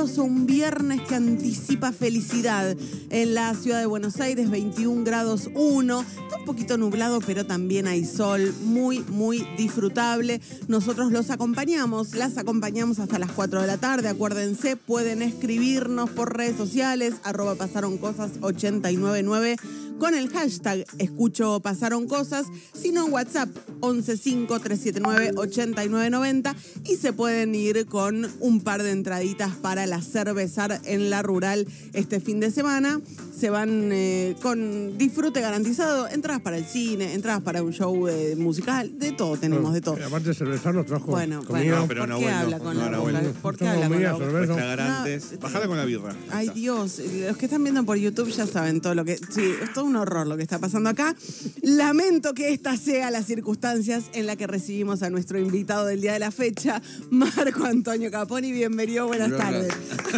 lluvioso, un viernes que anticipa felicidad. En la ciudad de Buenos Aires, 21 grados 1. Está un poquito nublado, pero también hay sol. Muy, muy disfrutable. Nosotros los acompañamos, las acompañamos hasta las 4 de la tarde. Acuérdense, pueden escribirnos por redes sociales, arroba pasaron cosas 899 con el hashtag Escucho Pasaron Cosas, sino WhatsApp 115-379-8990 y se pueden ir con un par de entraditas para la cervezar en la rural este fin de semana. Se van eh, con disfrute garantizado, entradas para el cine, entradas para un show eh, musical, de todo tenemos, de todo. Aparte de cervezar, nos trajo Bueno, comida. bueno, pero ¿por no, qué bueno, habla con no, la bueno. ¿Por qué habla con la cerveza. Bajala con la birra. Ay Dios, los que están viendo por YouTube ya saben todo lo que... Sí, es todo un horror lo que está pasando acá. Lamento que esta sea las circunstancias en la que recibimos a nuestro invitado del día de la fecha, Marco Antonio Caponi. Bienvenido, buenas tardes.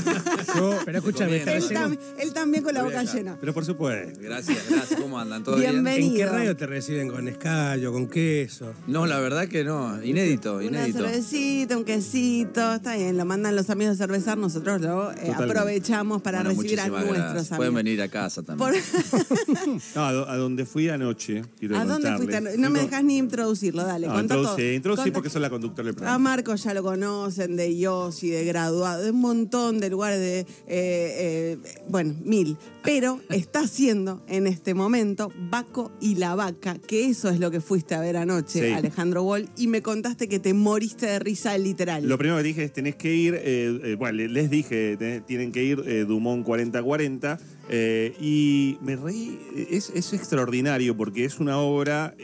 Yo- pero escúchame, Bien, ¿estás Él, tam- él también con la boca. Llena. Pero por supuesto. Gracias, gracias. ¿Cómo andan? ¿Todo bien? Bienvenido. ¿en qué radio te reciben? ¿Con escallo, con queso? No, la verdad que no. Inédito, Una inédito. cervecita, un quesito, está bien, lo mandan los amigos de cervezar, nosotros lo eh, aprovechamos para Bueno, recibir a nuestros gracias. amigos. Pueden venir a casa también. Por- No, a, do- a donde fui anoche, quiero ¿A dónde fuiste? No me dejas ni introducirlo, dale, No, introducí, porque soy la conductora del A programa. Marco ya lo conocen, de Yossi, de graduado, de un montón de lugares de, eh, eh, bueno, mil. Pero está haciendo en este momento Baco y la Vaca, que eso es lo que fuiste a ver anoche, Sí. Alejandro Wall, y me contaste que te moriste de risa literal. Lo primero que dije es tenés que ir, eh, eh, bueno, le- les dije, te- tienen que ir eh, Dumont 4040 eh, y me reí, es, es extraordinario porque es una obra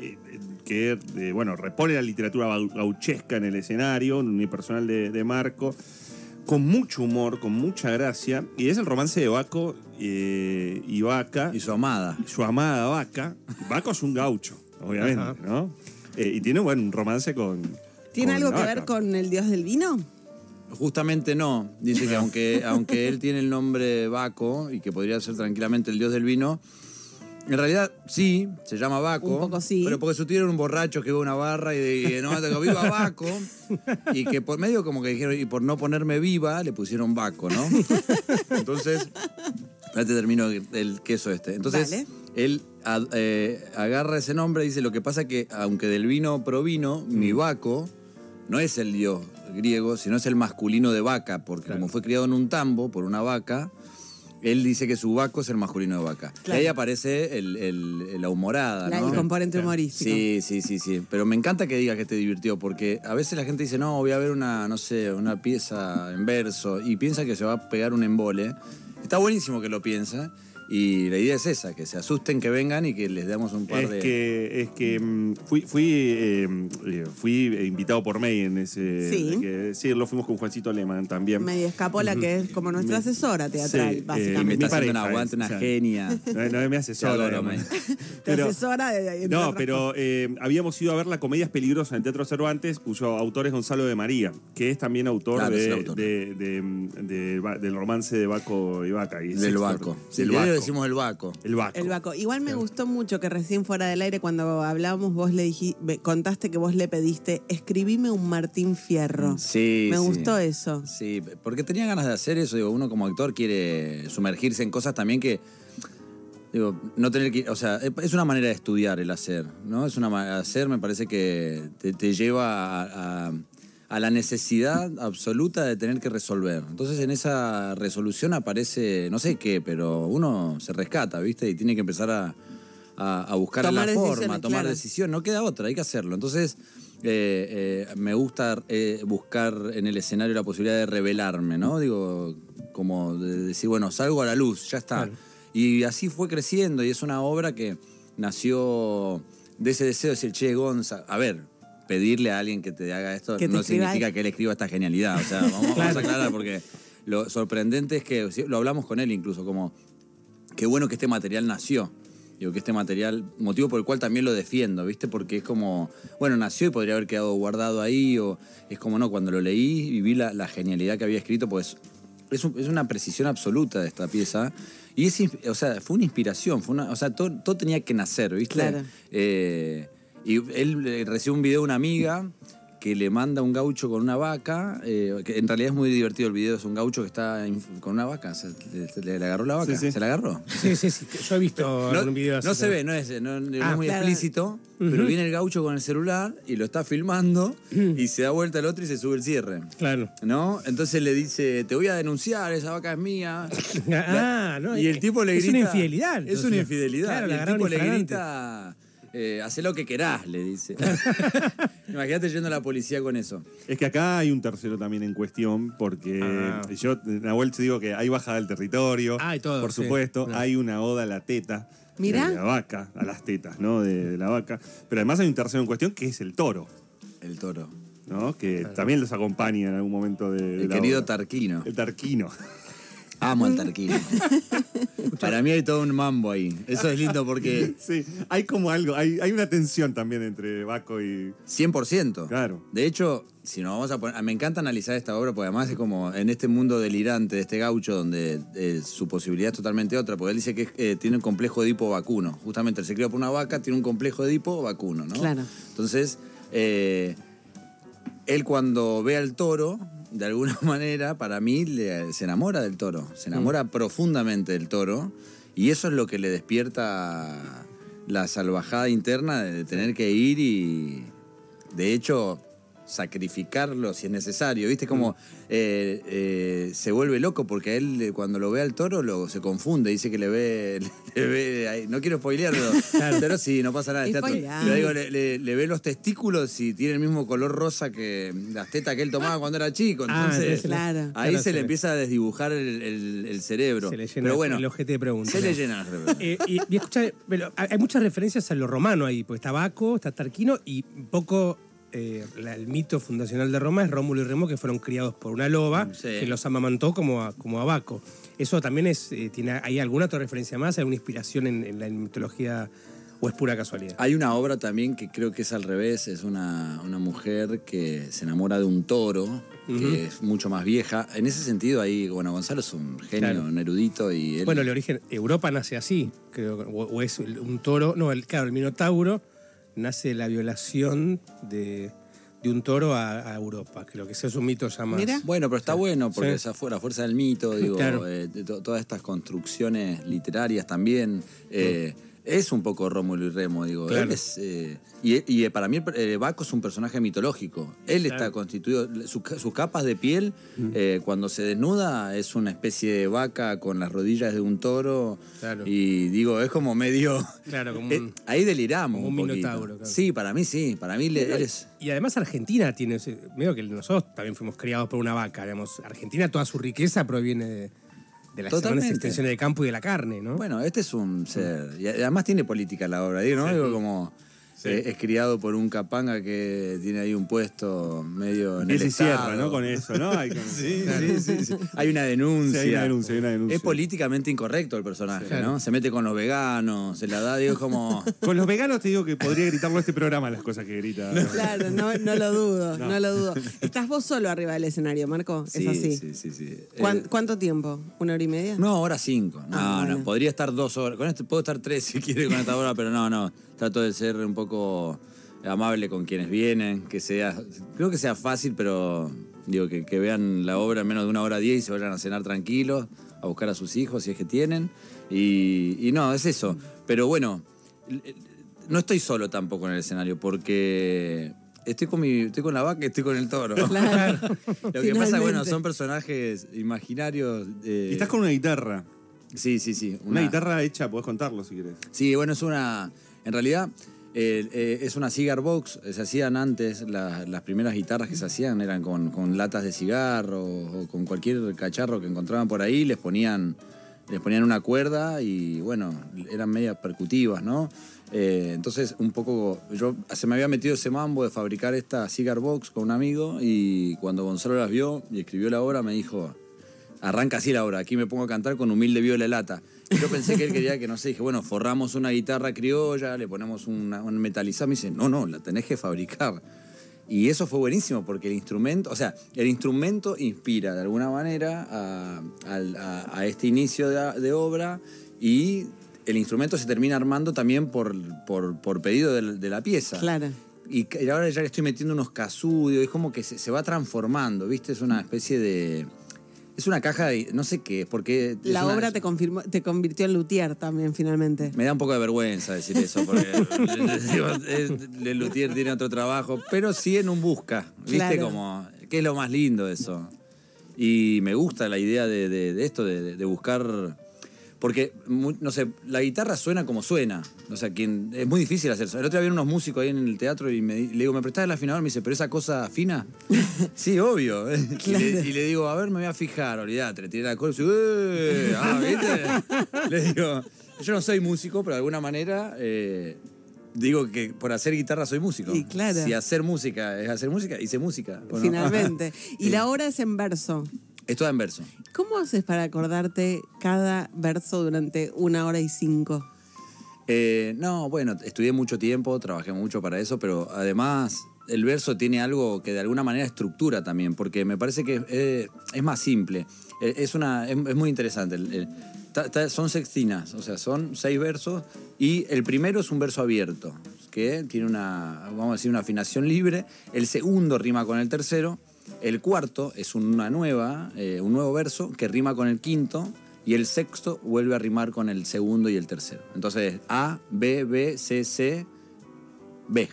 que, bueno, repone la literatura gau- gauchesca en el escenario, un unipersonal de, de Marco, con mucho humor, con mucha gracia, y es el romance de Baco eh, y Vaca, Y su amada. su amada Vaca. Baco es un gaucho, obviamente, Ajá. ¿no? Eh, y tiene bueno, un romance con... ¿Tiene con algo que vaca. ver con el dios del vino? Justamente no. Dice que aunque, aunque él tiene el nombre Baco y que podría ser tranquilamente el dios del vino, en realidad sí, se llama Baco. Un poco sí. Pero porque su tío era un borracho que iba a una barra y, y no, digo, viva Baco. Y que por medio como que dijeron, y por no ponerme viva, le pusieron Baco, ¿no? Entonces, ya te termino el queso este. Entonces, Dale. él a- eh, agarra ese nombre y dice, lo que pasa que aunque del vino provino, mi Baco no es el dios griego, sino es el masculino de vaca, porque Claro. como fue criado en un tambo por una vaca, él dice que su Baco es el masculino de vaca. Claro. Y ahí aparece el, el- la humorada, La- ¿no? el componente humorístico. Sí, sí, sí, sí. Pero me encanta que diga que te divirtió, porque a veces la gente dice, no, voy a ver una, no sé, una pieza en verso, y piensa que se va a pegar un embole. Está buenísimo que lo piensa, y la idea es esa, que se asusten, que vengan y que les demos un par Es de... que, es que mm, fui, fui, eh, eh, fui invitado por May en ese. Sí. hay que decirlo, fuimos con Juancito Alemán también. Media escapola, que es como nuestra Me- asesora teatral, Sí, eh, me básicamente. está mi haciendo un pareja aguante, es, una o sea, genia. No, no es mi asesora. Adoro. May. Te Pero- asesora de, de- entre No, pero eh, habíamos ido a ver la Comedias Peligrosas en Teatro Cervantes, cuyo autor es Gonzalo de María, que es también autor, Claro, es de, el autor. de- de- de- va- del romance de Baco y Vaca. y es Del Baco. Del Si le decimos el Baco. El Baco. El Baco. Igual me gustó mucho que recién fuera del aire, cuando hablábamos, vos le dijiste, contaste que vos le pediste, escribime un Martín Fierro. Sí, Me sí. gustó eso. Sí, porque tenía ganas de hacer eso. Digo, uno como actor quiere sumergirse en cosas también que. Digo, no tener que. O sea, es una manera de estudiar el hacer, ¿no? Es una manera de hacer, me parece que te, te lleva a, a- a la necesidad absoluta de tener que resolver. Entonces, en esa resolución aparece, no sé qué, pero uno se rescata, ¿viste? Y tiene que empezar a, a- a buscar Tomar la forma, tomar claro. decisión. No queda otra, hay que hacerlo. Entonces. eh, eh, me gusta eh, buscar en el escenario la posibilidad de revelarme, ¿no? Digo, como de decir, bueno, salgo a la luz, ya está. Claro. Y así fue creciendo y es una obra que nació de ese deseo de decir, che, Gonza, a ver, pedirle a alguien que te haga esto te no escriba significa que él escriba esta genialidad. O sea, vamos, vamos a aclarar porque lo sorprendente es que, lo hablamos con él incluso, como, qué bueno que este material nació. Digo que este material, motivo por el cual también lo defiendo, ¿viste? Porque es como, bueno, nació y podría haber quedado guardado ahí, o es como, no, cuando lo leí y vi la, la genialidad que había escrito, pues es, un- es una precisión absoluta de esta pieza. Y es, o sea, fue una inspiración, fue una, o sea, todo, todo tenía que nacer, ¿viste? Claro. Eh, y él eh, recibió un video de una amiga que le manda un gaucho con una vaca, eh, que en realidad es muy divertido el video, es un gaucho que está con una vaca, se- le, le agarró la vaca, Sí, sí. se la agarró. Sí, sí, sí. Yo he visto No, algún video así. no se ve, no es, no- no Ah, es muy claro. explícito, pero viene el gaucho con el celular y lo está filmando y se da vuelta al otro y se sube el cierre. Claro. ¿No? Entonces le dice, te voy a denunciar, esa vaca es mía. Ah, no. y el tipo le es grita. una infidelidad. Es entonces. una infidelidad. Claro, y el agarraron tipo le infragante. grita, eh, haz lo que querás, le dice. Imagínate yendo a la policía con eso. Es que acá hay un tercero también en cuestión, porque Ah. yo, Nahuel, te digo que hay bajada del territorio. Ah, y todo, Por sí. supuesto, hay una oda a la teta. Mirá. De la vaca, a las tetas, ¿no? De, de la vaca. Pero además hay un tercero en cuestión que es el toro, El toro. ¿no? Que también los acompaña en algún momento de, de El la querido obra. Tarquino. El tarquino. Amo al Tarquino. Para mí hay todo un mambo ahí. Eso es lindo porque Sí, hay como algo, hay, hay una tensión también entre Baco y. 100%. Claro. De hecho, si nos vamos a poner. Me encanta analizar esta obra porque además es como en este mundo delirante de este gaucho donde eh, su posibilidad es totalmente otra. Porque él dice que eh, tiene un complejo de hipo vacuno. Justamente él se crió por una vaca, tiene un complejo de hipo vacuno, ¿no? Claro. Entonces, eh, él cuando ve al toro, de alguna manera, para mí, le- se enamora del toro. Se enamora profundamente del toro. Y eso es lo que le despierta la salvajada interna de tener que ir y, de hecho, sacrificarlo si es necesario. ¿Viste? Como eh, eh, se vuelve loco porque él eh, cuando lo ve al toro lo, se confunde. Dice que le ve... le ve ahí- no quiero spoilearlo, pero sí, no pasa nada. es teatro. Spoileá. Pero digo, le, le- le ve los testículos y tiene el mismo color rosa que las tetas que él tomaba cuando era chico. Ah, Entonces, entonces Claro. ahí Claro, se se le le- empieza a desdibujar el, el- el cerebro. Se le llena pero bueno, el ojete de preguntas. se le llena el cerebro. Eh, y, y escucha, hay muchas referencias a lo romano ahí, porque está Baco, está Tarquino y poco eh, la- el mito fundacional de Roma es Rómulo y Remo que fueron criados por una loba Sí. que los amamantó como a, como a Baco. Eso también es, eh, tiene, ¿hay alguna otra referencia más? ¿Alguna inspiración en, en la mitología o es pura casualidad? Hay una obra también que creo que es al revés, es una, una mujer que se enamora de un toro, que es mucho más vieja. En ese sentido, ahí, bueno, Gonzalo es un genio, Claro. un erudito y él... Bueno, el origen, Europa nace así, creo, o, o es un toro, no, el, claro, el Minotauro nace de la violación de, de un toro a, a Europa, creo que ese es un mito ya más. Mira. Bueno, pero está bueno porque Sí. esa fue la fuerza del mito, digo, Claro. eh, de to- todas estas construcciones literarias también. eh, Es un poco Rómulo y Remo, digo. Claro. Él es, eh, y, y para mí eh, Baco es un personaje mitológico. Él está constituido, su- sus capas de piel, eh, cuando se desnuda, es una especie de vaca con las rodillas de un toro. Claro. Y digo, es como medio... Claro, como Eh, ahí deliramos como un minotauro. Sí, para mí sí. Para mí le- él es... Y además Argentina tiene, medio que nosotros también fuimos criados por una vaca, digamos. Argentina toda su riqueza proviene de, de las Totalmente. enormes extensiones de campo y de la carne, ¿no? Bueno, este es un ser. Y además tiene política la obra, ¿no? Digo, como. Eh, es criado por un capanga que tiene ahí un puesto medio en Y el se cierra, Estado. ¿no? Con eso, ¿no? Hay Sí, sí, sí, sí. Hay una denuncia. Sí, hay una denuncia, hay una denuncia. Es políticamente incorrecto el personaje, Claro. ¿no? Se mete con los veganos, se la da, digo, como. Con los veganos te digo que podría gritarlo este programa las cosas que grita. Claro, no, no lo dudo, no. lo dudo. Estás vos solo arriba del escenario, Marco. Sí, es así. sí, sí, sí. ¿Cuán- Eh, ¿Cuánto tiempo? ¿Una hora y media? No, hora cinco. No, Ah, no, bueno. podría estar dos horas. Con este puedo estar tres si quiere con esta hora, pero no, no. Trato de ser un poco amable con quienes vienen, que sea, creo que sea fácil, pero digo que, que vean la obra en menos de una hora diez y se vayan a cenar tranquilos, a buscar a sus hijos si es que tienen. Y, y no, es eso. Pero bueno, no estoy solo tampoco en el escenario, porque estoy con mi, estoy con la vaca y estoy con el toro. Claro. Lo que pasa, bueno, Finalmente. son personajes imaginarios. eh, Y estás con una guitarra. Sí, sí, sí. Una, guitarra hecha, podés contarlo si querés. Sí, bueno, es una. En realidad, eh, eh, es una cigar box. Se hacían antes, la- las primeras guitarras que se hacían eran con, con latas de cigarro o con cualquier cacharro que encontraban por ahí, les ponían, les ponían una cuerda y bueno, eran medias percutivas, ¿no? Eh, entonces, un poco. Yo se me había metido ese mambo de fabricar esta cigar box con un amigo y cuando Gonzalo las vio y escribió la obra, me dijo. Arranca así la obra, aquí me pongo a cantar con humilde viola lata. Yo pensé que él quería que, no sé, dije, bueno, forramos una guitarra criolla, le ponemos una, un metalizado. Me dice, no, no, la tenés que fabricar. Y eso fue buenísimo porque el instrumento, o sea, el instrumento inspira de alguna manera a, al- a- a este inicio de, de obra y el instrumento se termina armando también por, por, por pedido de, la pieza. Claro. y, y ahora ya le estoy metiendo unos casudios, es como que se, se va transformando, ¿viste? Es una especie de... Es una caja de... no sé qué, porque... La una- obra te, confirmó, te convirtió en luthier también, finalmente. Me da un poco de vergüenza decir eso, porque es- el luthier tiene otro trabajo, pero sí en un busca, ¿viste? Claro. Como, que es lo más lindo de eso. Y me gusta la idea de, de- de esto, de, de buscar... Porque, no sé, la guitarra suena como suena. O sea, quien, es muy difícil hacer eso. El otro día había unos músicos ahí en el teatro y me, le digo, ¿me prestás el afinador? Me dice, ¿pero esa cosa fina? sí, obvio. Y, le, y le digo, a ver, me voy a fijar, olvídate. Le tiré la cola y dice, "Eh", ah, ¿viste? le digo, yo no soy músico, pero de alguna manera eh, digo que por hacer guitarra soy músico. Y claro. Si hacer música es hacer música, hice música. Finalmente. Y Sí. la obra es en verso. Es toda en verso. ¿Cómo haces para acordarte cada verso durante una hora y cinco? Eh, no, bueno, estudié mucho tiempo, trabajé mucho para eso, pero además el verso tiene algo que de alguna manera estructura también, porque me parece que eh, es más simple. Eh, es, una, es, es muy interesante. El- el- ta- ta- son sextinas, o sea, son seis versos y el primero es un verso abierto, que tiene una, vamos a decir, una afinación libre. El segundo rima con el tercero. El cuarto es una nueva, eh, un nuevo verso que rima con el quinto y el sexto vuelve a rimar con el segundo y el tercero. Entonces, A, B, B, C, C, B.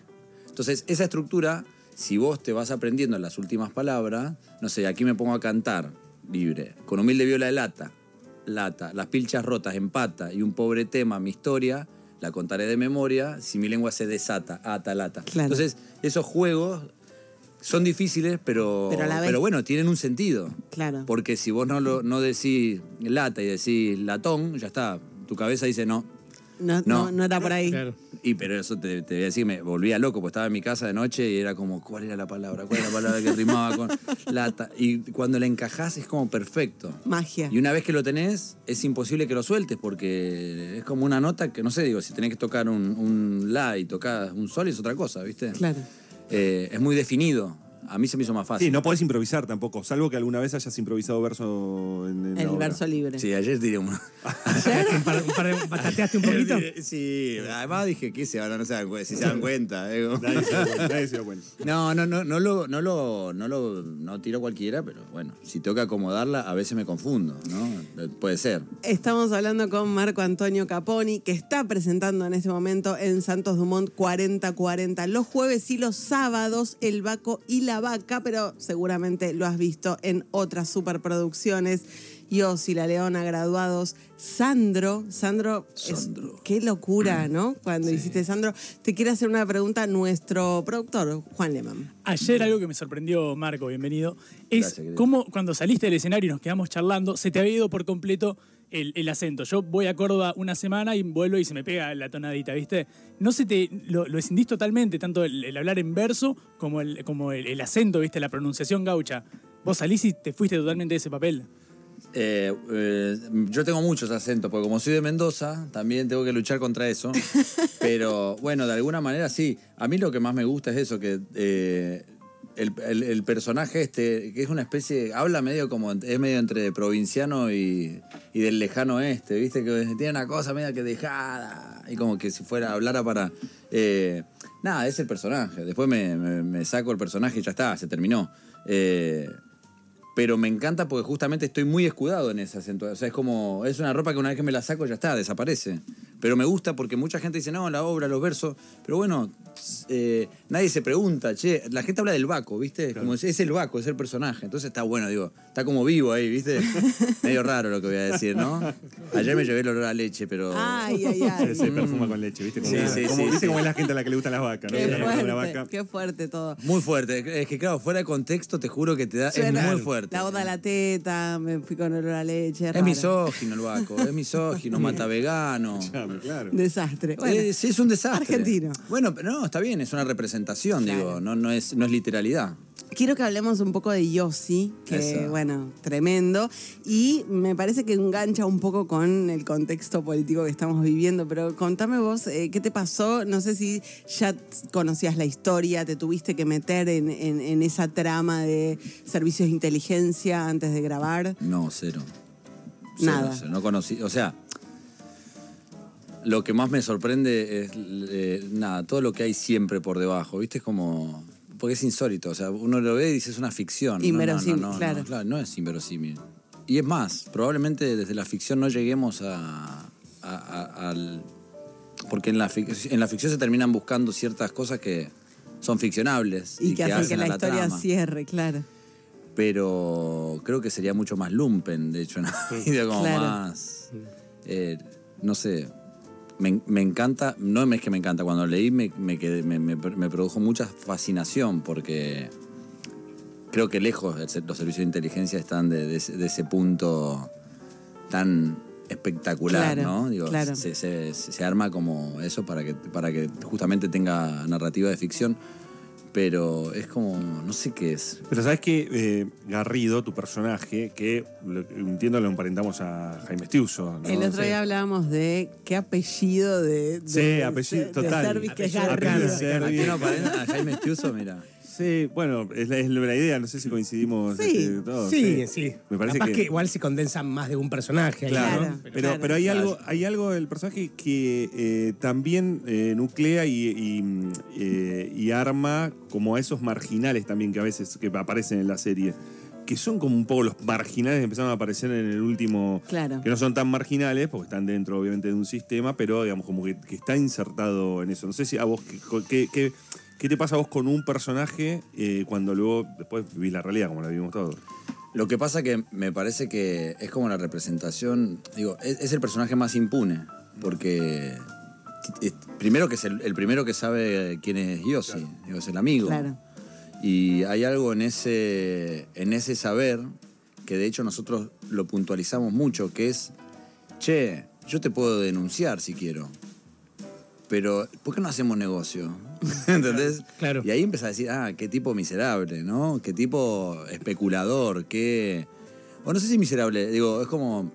Entonces, esa estructura, si vos te vas aprendiendo las últimas palabras, no sé, aquí me pongo a cantar libre, con humilde viola de lata, lata, las pilchas rotas en pata y un pobre tema, mi historia, la contaré de memoria, si mi lengua se desata, ata, lata. Claro. Entonces, esos juegos son difíciles, pero, Pero a la vez- pero bueno, tienen un sentido. Claro. Porque si vos no, lo, no decís lata y decís latón, ya está. Tu cabeza dice no. No, no. No. no era por ahí. Claro. Y pero eso te, te voy a decir, me volvía loco, porque estaba en mi casa de noche y era como, ¿cuál era la palabra? ¿Cuál era la palabra que rimaba con lata? Y cuando la encajás es como perfecto. Magia. Y una vez que lo tenés, es imposible que lo sueltes porque es como una nota que, no sé, digo, si tenés que tocar un, un la y tocar un sol es otra cosa, ¿viste? Claro. Eh, es muy definido. A mí se me hizo más fácil. Sí, no podés improvisar tampoco, salvo que alguna vez hayas improvisado verso en, en la El obra. verso libre. Sí, ayer tiré uno. un par, un par de- batateaste un poquito. Sí, además dije, ¿qué se ahora no se dan cuenta? Si se dan cuenta. eh, como- Nadie se dio cuenta, nadie se dio cuenta. No, no, no, no lo, no lo, no lo, no tiro cualquiera, pero bueno, si tengo que acomodarla, a veces me confundo, ¿no? Eh, Puede ser. Estamos hablando con Marco Antonio Caponi, que está presentando en este momento en Santos Dumont 4040 los jueves y los sábados El Baco y la Vaca, pero seguramente lo has visto en otras superproducciones. Yos y la Leona graduados. Sandro, Sandro, es- Sandro. qué locura, ¿no? Cuando hiciste Sandro. Te quiere hacer una pregunta nuestro productor, Juan Lehmann. Ayer algo que me sorprendió, Marco, bienvenido, es Gracias, cómo cuando saliste del escenario y nos quedamos charlando, se te había ido por completo el, el acento. Yo voy a Córdoba una semana y vuelvo y se me pega la tonadita, ¿viste? No se te. Lo, lo escindís totalmente, tanto el, el hablar en verso como, el, como el, el acento, ¿viste? La pronunciación gaucha. Vos salís y te fuiste totalmente de ese papel. Eh, eh, yo tengo muchos acentos, porque como soy de Mendoza, también tengo que luchar contra eso. Pero bueno, de alguna manera sí. A mí lo que más me gusta es eso, que eh, el, el- el personaje este, que es una especie, habla medio como, es medio entre provinciano y, y del lejano oeste, ¿viste? Que tiene una cosa media que dejada, y como que si fuera, hablara para... eh, nada, es el personaje. Después me, me- me saco el personaje y ya está, se terminó. Eh, pero me encanta porque justamente estoy muy escudado en ese acento. O sea, es como, es una ropa que una vez que me la saco ya está, desaparece. Pero me gusta porque mucha gente dice, no, la obra, los versos. Pero bueno, eh, nadie se pregunta, che, la gente habla del Baco, ¿viste? Como es, es el Baco, es el personaje. Entonces está bueno, digo, está como vivo ahí, ¿viste? Medio raro lo que voy a decir, ¿no? Ayer me llevé el olor a leche, pero... Ay, ay, ay. Se, se perfuma con leche, ¿viste? Como, Sí, sí, como- sí, ¿viste sí. cómo es la gente a la que le gustan las vacas? ¿no? Qué gusta la vaca. fuerte, qué fuerte todo. Muy fuerte. Es que claro, fuera de contexto te juro que te da... Suena es muy fuerte. La oda a la teta, me fui con olor a leche. Es raro. misógino el Baco, es misógino, mata vegano. Claro, claro. Desastre. Bueno, Eh, sí, es un desastre. Argentino. Bueno, pero no, está bien, es una representación, Claro. digo, no, no, es, no es literalidad. quiero que hablemos un poco de Yossi, que Eso. bueno, tremendo. Y me parece que engancha un poco con el contexto político que estamos viviendo. Pero contame vos, eh, ¿qué te pasó? No sé si ya conocías la historia, te tuviste que meter en, en- en esa trama de servicios de inteligencia antes de grabar. No, cero. Cero, Nada. cero, no conocí, o sea, lo que más me sorprende es, eh, nada, todo lo que hay siempre por debajo, ¿viste? Es como... Porque es insólito, o sea, uno lo ve y dice es una ficción. No, no, Inverosímil, no, no, claro. no, claro, no es inverosímil. Y es más, probablemente desde la ficción no lleguemos a, a- a- al... Porque en la, en la ficción se terminan buscando ciertas cosas que son ficcionables. Y, que, hacen que la, historia trama. cierre, claro. Pero creo que sería mucho más lumpen, de hecho, en la vida, como Claro. más... eh, no sé, me, me encanta, no es que me encanta, cuando leí me, me, quedé- me, produjo mucha fascinación porque creo que lejos los servicios de inteligencia están de, de ese, de ese punto tan espectacular, Claro, ¿no? Digo, claro. se, se- se arma como eso para que, para que justamente tenga narrativa de ficción, pero es como, no sé qué es. Pero sabes que Garrido, tu personaje, que lo- entiendo lo emparentamos a Jaime Stiuso. ¿no? El otro Sí. día hablábamos de qué apellido de, de, Sí, apellido, de total. Servis que es Apellido Garrido. ¿A quién? A Jaime Estiuso, mira. Sí, bueno, es la, es la idea, no sé si coincidimos Sí, este, todos. Sí, sí. Me parece Capaz que, que... igual se condensan más de un personaje. ahí, Claro, pero, pero hay algo, hay algo del personaje que eh, también eh, nuclea y, y, eh, y arma como a esos marginales también que a veces que aparecen en la serie. Que son como un poco los marginales que empezaron a aparecer en el último. Claro. Que no son tan marginales, porque están dentro, obviamente, de un sistema, pero digamos, como que, que está insertado en eso. No sé si a vos, ¿qué, qué, qué- qué te pasa a vos con un personaje eh, cuando luego después vivís la realidad, como la vivimos todos? Lo que pasa que me parece que es como la representación, digo, es, es el personaje más impune, porque es- primero que es el, el primero que sabe quién es Yossi, digo, es el amigo. Claro. Y hay algo en ese, en ese saber que de hecho nosotros lo puntualizamos mucho, que es, che, yo te puedo denunciar si quiero, pero ¿por qué no hacemos negocio? ¿Entendés? Claro. Y ahí empieza a decir, ah, qué tipo miserable, ¿no? Qué tipo especulador, qué... O no sé si miserable, digo, es como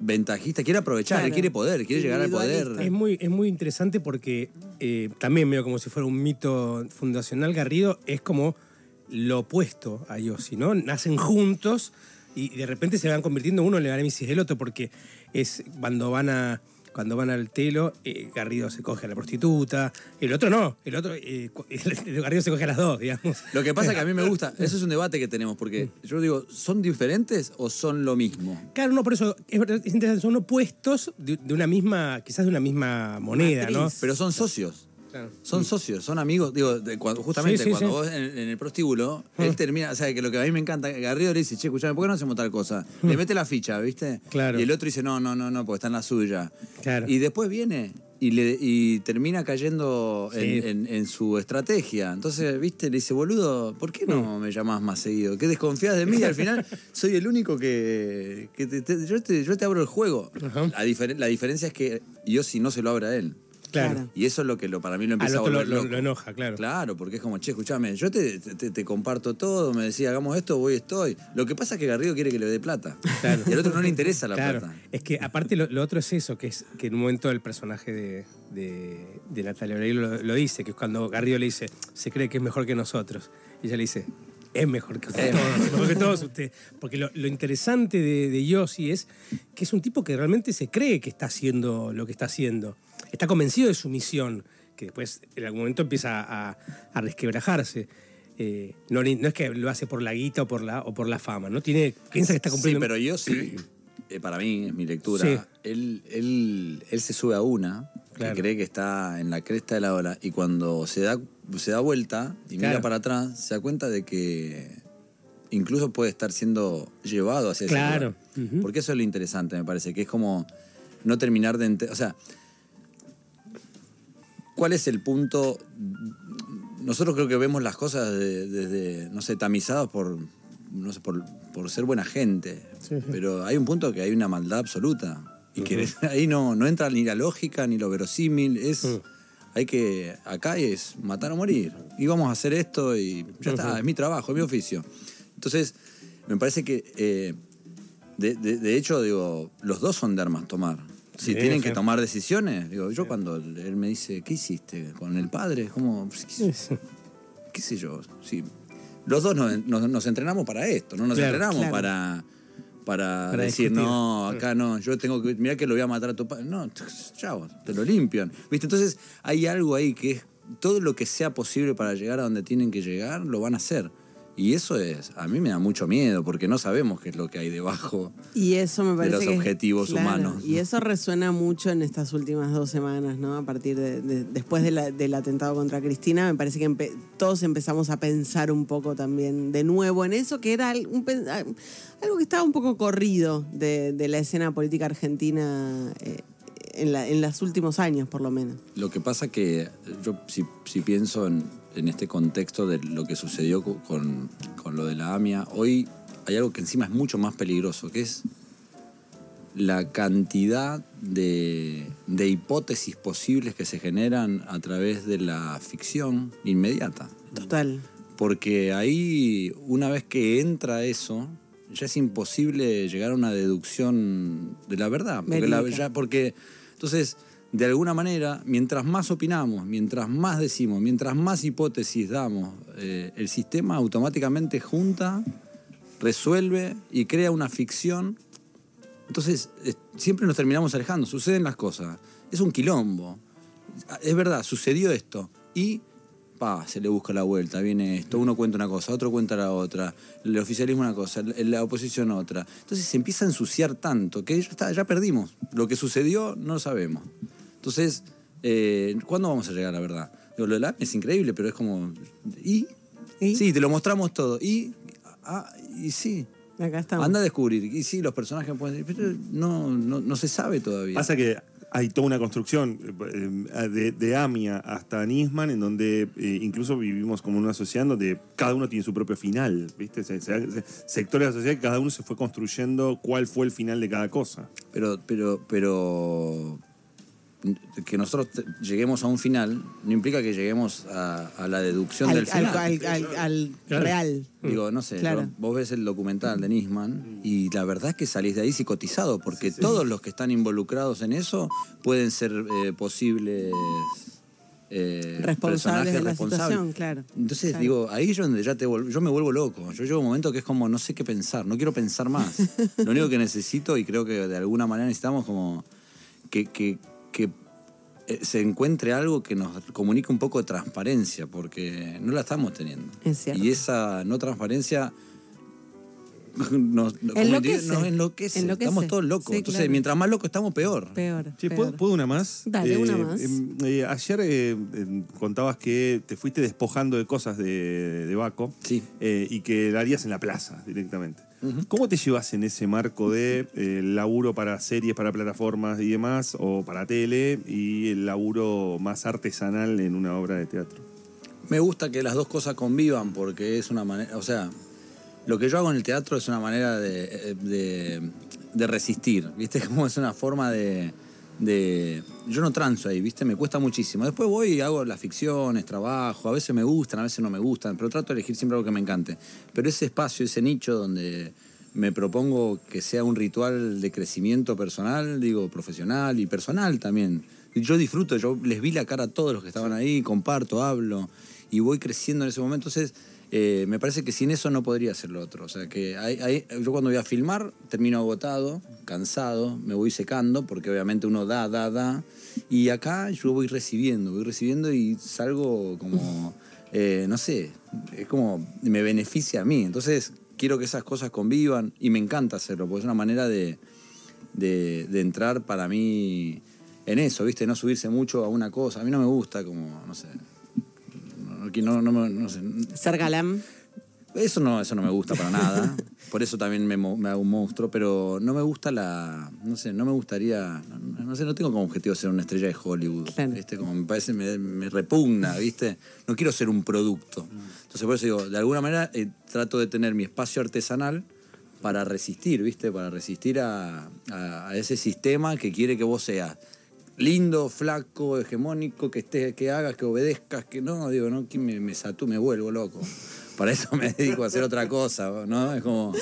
ventajista, quiere aprovechar, Claro. quiere poder, quiere llegar al poder. Es muy, es muy interesante porque eh, también veo como si fuera un mito fundacional. Garrido es como lo opuesto a Yossi, ¿no? Nacen juntos y de repente se van convirtiendo uno en el anémisis del otro porque es cuando van a cuando van al telo, eh, Garrido se coge a la prostituta, el otro no, el otro, eh, Garrido se coge a las dos, digamos. Lo que pasa que a mí me gusta, eso es un debate que tenemos, porque yo digo, ¿son diferentes o son lo mismo? Claro, no, por eso es, es interesante, son opuestos de, de una misma, quizás de una misma moneda, ¿no? Pero son socios. Claro. Son socios, son amigos. Digo, de cuando- justamente Sí, sí, cuando sí. vos en, en el prostíbulo, él termina, o sea, que lo que a mí me encanta, Garrido le dice, che, escuchame, ¿por qué no hacemos tal cosa? Le mete la ficha, ¿viste? Claro. Y el otro dice, no, no, no, no, porque está en la suya. Claro. Y después viene y, le, y termina cayendo en, Sí. en- en su estrategia. Entonces, ¿viste? Le dice, boludo, ¿por qué no me llamás más seguido? ¿Qué desconfías de mí? Al final soy el único que, que te- te- yo, te, yo te abro el juego. La, difer- la diferencia es que yo si no se lo abro a él. Claro. Y eso es lo que lo, para mí lo empieza a otro volver lo- loco. lo enoja, claro. Claro, porque es como, che, escúchame, yo te, te- te comparto todo, me decía, hagamos esto, voy, estoy. Lo que pasa es que Garrido quiere que le dé plata. Claro. Y al otro no le interesa la Claro. plata. Es que aparte lo, lo otro es eso, que es que en un momento el personaje de, de, de Natalia Oreiro lo, lo dice, que es cuando Garrido le dice, se cree que es mejor que nosotros. Y ella le dice, es mejor que ustedes, todos, mejor que todos ustedes. Porque lo, lo interesante de, de Yossi es que es un tipo que realmente se cree que está haciendo lo que está haciendo. Está convencido de su misión, que después en algún momento empieza a, a resquebrajarse. Eh, no, es que lo hace por la guita o por la, o por la fama, ¿no? Tiene, piensa que está Sí, cumpliendo. pero yo sí, eh, para mí, es mi lectura, Sí. él, él, él se sube a una, Claro. que cree que está en la cresta de la ola, y cuando se da, se da vuelta y mira para atrás, se da cuenta de que incluso puede estar siendo llevado hacia ese Claro. lugar. Ujú. Porque eso es lo interesante, me parece, que es como no terminar de entender. O sea, ¿cuál es el punto? Nosotros creo que vemos las cosas de- desde, no sé, tamizados por, no sé, por, por ser buena gente. Sí. Pero hay un punto que hay una maldad absoluta. Y que ahí no, no entra ni la lógica ni lo verosímil. Es. Mm. Hay que. Acá es matar o morir. Y vamos a hacer esto y ya está, es mi trabajo, es mi oficio. Entonces, me parece que. eh, de, de- de hecho, digo, los dos son de armas tomar. Si Sí, tienen que tomar decisiones, digo, yo cuando él me dice, ¿qué hiciste con el padre? Es como, ¿qué, qué sé yo? Sí. Los dos nos, nos- nos entrenamos para esto, no nos Claro, entrenamos claro. para, para, Para decir, discutir. no, acá no, yo tengo que, mirá que lo voy a matar a tu padre. No, chao, te lo limpian. ¿Viste? Entonces hay algo ahí que es todo lo que sea posible para llegar a donde tienen que llegar, lo van a hacer. Y eso es, a mí me da mucho miedo porque no sabemos qué es lo que hay debajo. Y eso me parece los que es- objetivos humanos. Y eso resuena mucho en estas últimas dos semanas, ¿no? A partir de, de- después de la- del atentado contra Cristina, me parece que empe- todos empezamos a pensar un poco también de nuevo en eso, que era un algo que estaba un poco corrido de, de la escena política argentina eh, en, la- en los últimos años, por lo menos. Lo que pasa que yo si, si pienso en, en este contexto de lo que sucedió co- con, con lo de la AMIA, hoy hay algo que encima es mucho más peligroso, que es la cantidad de, de hipótesis posibles que se generan a través de la ficción inmediata. Total. Porque ahí, una vez que entra eso, ya es imposible llegar a una deducción de la verdad. Porque, la- Verídica. ya- porque entonces, de alguna manera, mientras más opinamos, mientras más decimos, mientras más hipótesis damos, eh, el sistema automáticamente junta, resuelve y crea una ficción. Entonces, siempre nos terminamos alejando, suceden las cosas. Es un quilombo. Es verdad, sucedió esto. Y pa, se le busca la vuelta, viene esto, uno cuenta una cosa, otro cuenta la otra, el oficialismo una cosa, la oposición otra. Entonces se empieza a ensuciar tanto que ya, ya perdimos. Lo que sucedió no lo sabemos. Entonces, eh, ¿cuándo vamos a llegar a la verdad? Digo, lo del AMI es increíble, pero es como. ¿Y? ¿Y? Sí, te lo mostramos todo. ¿Y? Ah, y sí. Acá estamos. Anda a descubrir. Y sí, los personajes pueden pero no, no, no se sabe todavía. Pasa que hay toda una construcción eh, de, de Amia hasta Nisman, en donde eh, incluso vivimos como una sociedad donde cada uno tiene su propio final, ¿viste? Se- se- se- sectores de la sociedad que cada uno se fue construyendo cuál fue el final de cada cosa. Pero, pero, pero que nosotros lleguemos a un final no implica que lleguemos a, a la deducción al, del final. al- al- al- al Claro. real. Digo, no sé, Claro. vos ves el documental de Nisman y la verdad es que salís de ahí psicotizado, porque todos los que están involucrados en eso pueden ser eh, posibles eh, Responsables de personajes la responsables. situación, claro. Entonces, Claro. digo, ahí yo donde ya te yo me vuelvo loco. Yo llego a un momento que es como no sé qué pensar, no quiero pensar más. Lo único que necesito, y creo que de alguna manera necesitamos como que, se encuentre algo que nos comunique un poco de transparencia, porque no la estamos teniendo. Es. Y esa no transparencia nos, Enloquece. nos enloquece. Enloquece. Estamos todos locos. Sí, Entonces, claro. mientras más locos estamos, peor. Peor. Peor. ¿puedo, puedo una más? Dale, una más. em, eh, ayer eh, em, contabas que te fuiste despojando de cosas de, de Baco Sí. eh, y que la harías en la plaza directamente. ¿Cómo te llevas en ese marco de eh, laburo para series, para plataformas y demás, o para tele, y el laburo más artesanal en una obra de teatro? Me gusta que las dos cosas convivan porque es una manera, o sea, lo que yo hago en el teatro es una manera de, de- de resistir, ¿viste? Como es una forma de, de- Yo no transo ahí, ¿viste? Me cuesta muchísimo. Después voy y hago las ficciones, trabajo, a veces me gustan, a veces no me gustan, pero trato de elegir siempre algo que me encante. Pero ese espacio, ese nicho donde me propongo que sea un ritual de crecimiento personal, digo, profesional y personal también. Yo disfruto, yo les vi la cara a todos los que estaban ahí, comparto, hablo y voy creciendo en ese momento. Entonces, eh, me parece que sin eso no podría hacer lo otro. O sea, que yo cuando voy a filmar termino agotado, cansado, me voy secando, porque obviamente uno da, da, da. Y acá yo voy recibiendo, voy recibiendo y salgo como, eh, no sé, es como me beneficia a mí. Entonces, quiero que esas cosas convivan y me encanta hacerlo, porque es una manera de, de, de entrar para mí en eso, ¿viste? No subirse mucho a una cosa. A mí no me gusta como, no sé. No, no, no, me- no sé. Ser galán. Eso no, eso no me gusta para nada. Por eso también me, mo- me hago un monstruo, pero no me gusta la. No sé, no me gustaría. No, no sé, no tengo como objetivo ser una estrella de Hollywood. Claro. ¿viste? Como me parece, me, me repugna, ¿viste? No quiero ser un producto. Entonces, por eso digo, de alguna manera eh, trato de tener mi espacio artesanal para resistir, ¿viste? Para resistir a, a- a ese sistema que quiere que vos seas lindo, flaco, hegemónico, que estés, que hagas, que obedezcas, que no, digo, no, que me, me me vuelvo loco. Para eso me dedico a hacer otra cosa, ¿no? Es como.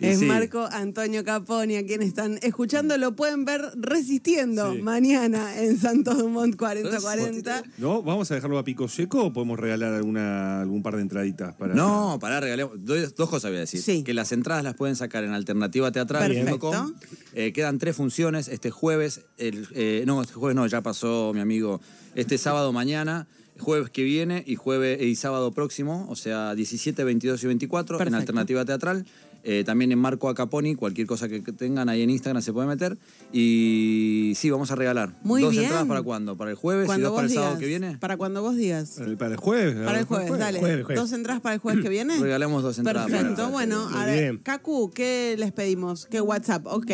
Es sí. Marco Antonio Caponi, a quien están escuchando. Lo pueden ver resistiendo Sí. mañana en Santos Dumont 4040. ¿No? ¿Vamos a dejarlo a pico seco o podemos regalar alguna, algún par de entraditas para. No, pará, regalemos. Dos, dos cosas voy a decir. Sí. Que las entradas las pueden sacar en alternativateatral.com. Perfecto. Eh, quedan tres funciones este jueves. El, eh, no, este jueves no, ya pasó mi amigo. Este sábado mañana, jueves que viene y jueves y sábado próximo, o sea, 17, 22 y 24 Perfecto. en Alternativa Teatral. Eh, también en Marco Acaponi, cualquier cosa que tengan ahí en Instagram se puede meter. Y sí, vamos a regalar. Muy ¿Dos bien. entradas para cuándo? ¿Para el jueves y dos para el digas. sábado que viene? Para cuando vos digas. Para el, para el jueves. Para el jueves, dale. jueves, jueves. ¿Dos entradas para el jueves que viene? Regalemos dos entradas para- Perfecto. Bueno, Muy a ver, bien. Cacu, ¿qué les pedimos? ¿Qué WhatsApp? Ok,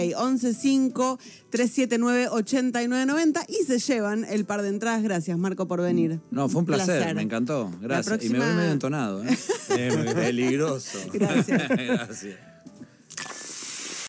115-379-8990 y se llevan el par de entradas. Gracias, Marco, por venir. No, fue un placer, me encantó. Gracias. Y me voy medio entonado, ¿eh? Eh. Peligroso. Gracias. Gracias.